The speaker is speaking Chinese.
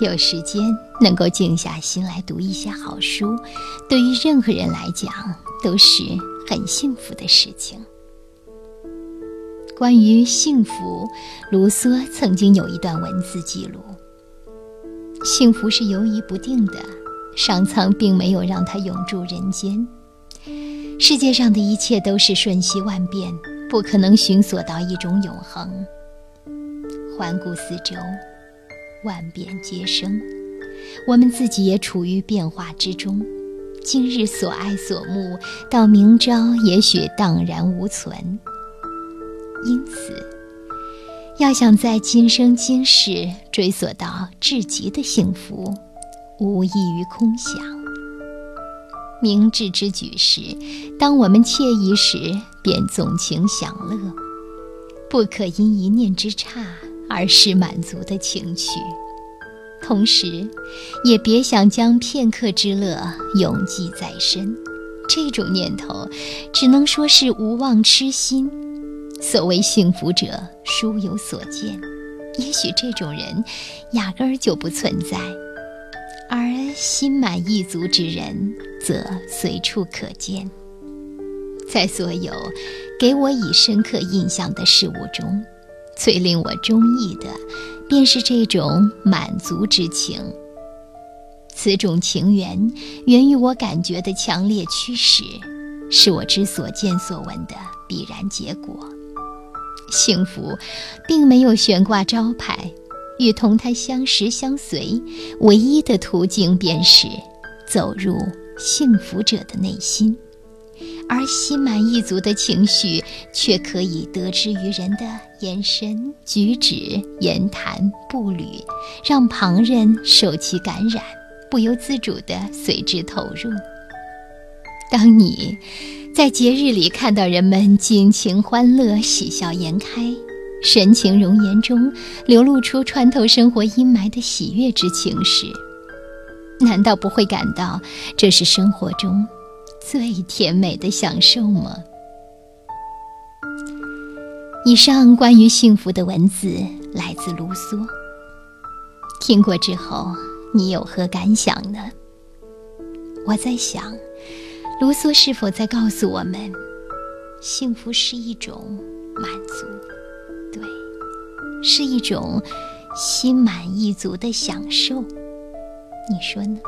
有时间能够静下心来读一些好书，对于任何人来讲都是很幸福的事情。关于幸福，卢梭曾经有一段文字记录：幸福是游移不定的，上苍并没有让它永驻人间。世界上的一切都是瞬息万变，不可能寻索到一种永恒。环顾四周。万变皆生，我们自己也处于变化之中。今日所爱所慕，到明朝也许荡然无存。因此，要想在今生今世追索到至极的幸福，无异于空想。明智之举是，当我们惬意时，便纵情享乐，不可因一念之差。而是满足的情趣，同时，也别想将片刻之乐永记在身。这种念头，只能说是无妄痴心。所谓幸福者，殊有所见。也许这种人，压根儿就不存在。而心满意足之人，则随处可见。在所有给我以深刻印象的事物中。最令我中意的，便是这种满足之情。此种情缘源于我感觉的强烈驱使，是我之所见所闻的必然结果。幸福，并没有悬挂招牌，与同它相识相随，唯一的途径便是走入幸福者的内心。而心满意足的情绪，却可以得知于人的眼神、举止、言谈、步履，让旁人受其感染，不由自主地随之投入。当你在节日里看到人们尽情欢乐、喜笑颜开，神情容颜中流露出穿透生活阴霾的喜悦之情时，难道不会感到这是生活中？最甜美的享受吗？以上关于幸福的文字来自卢梭。听过之后，你有何感想呢？我在想，卢梭是否在告诉我们，幸福是一种满足，对，是一种心满意足的享受？你说呢？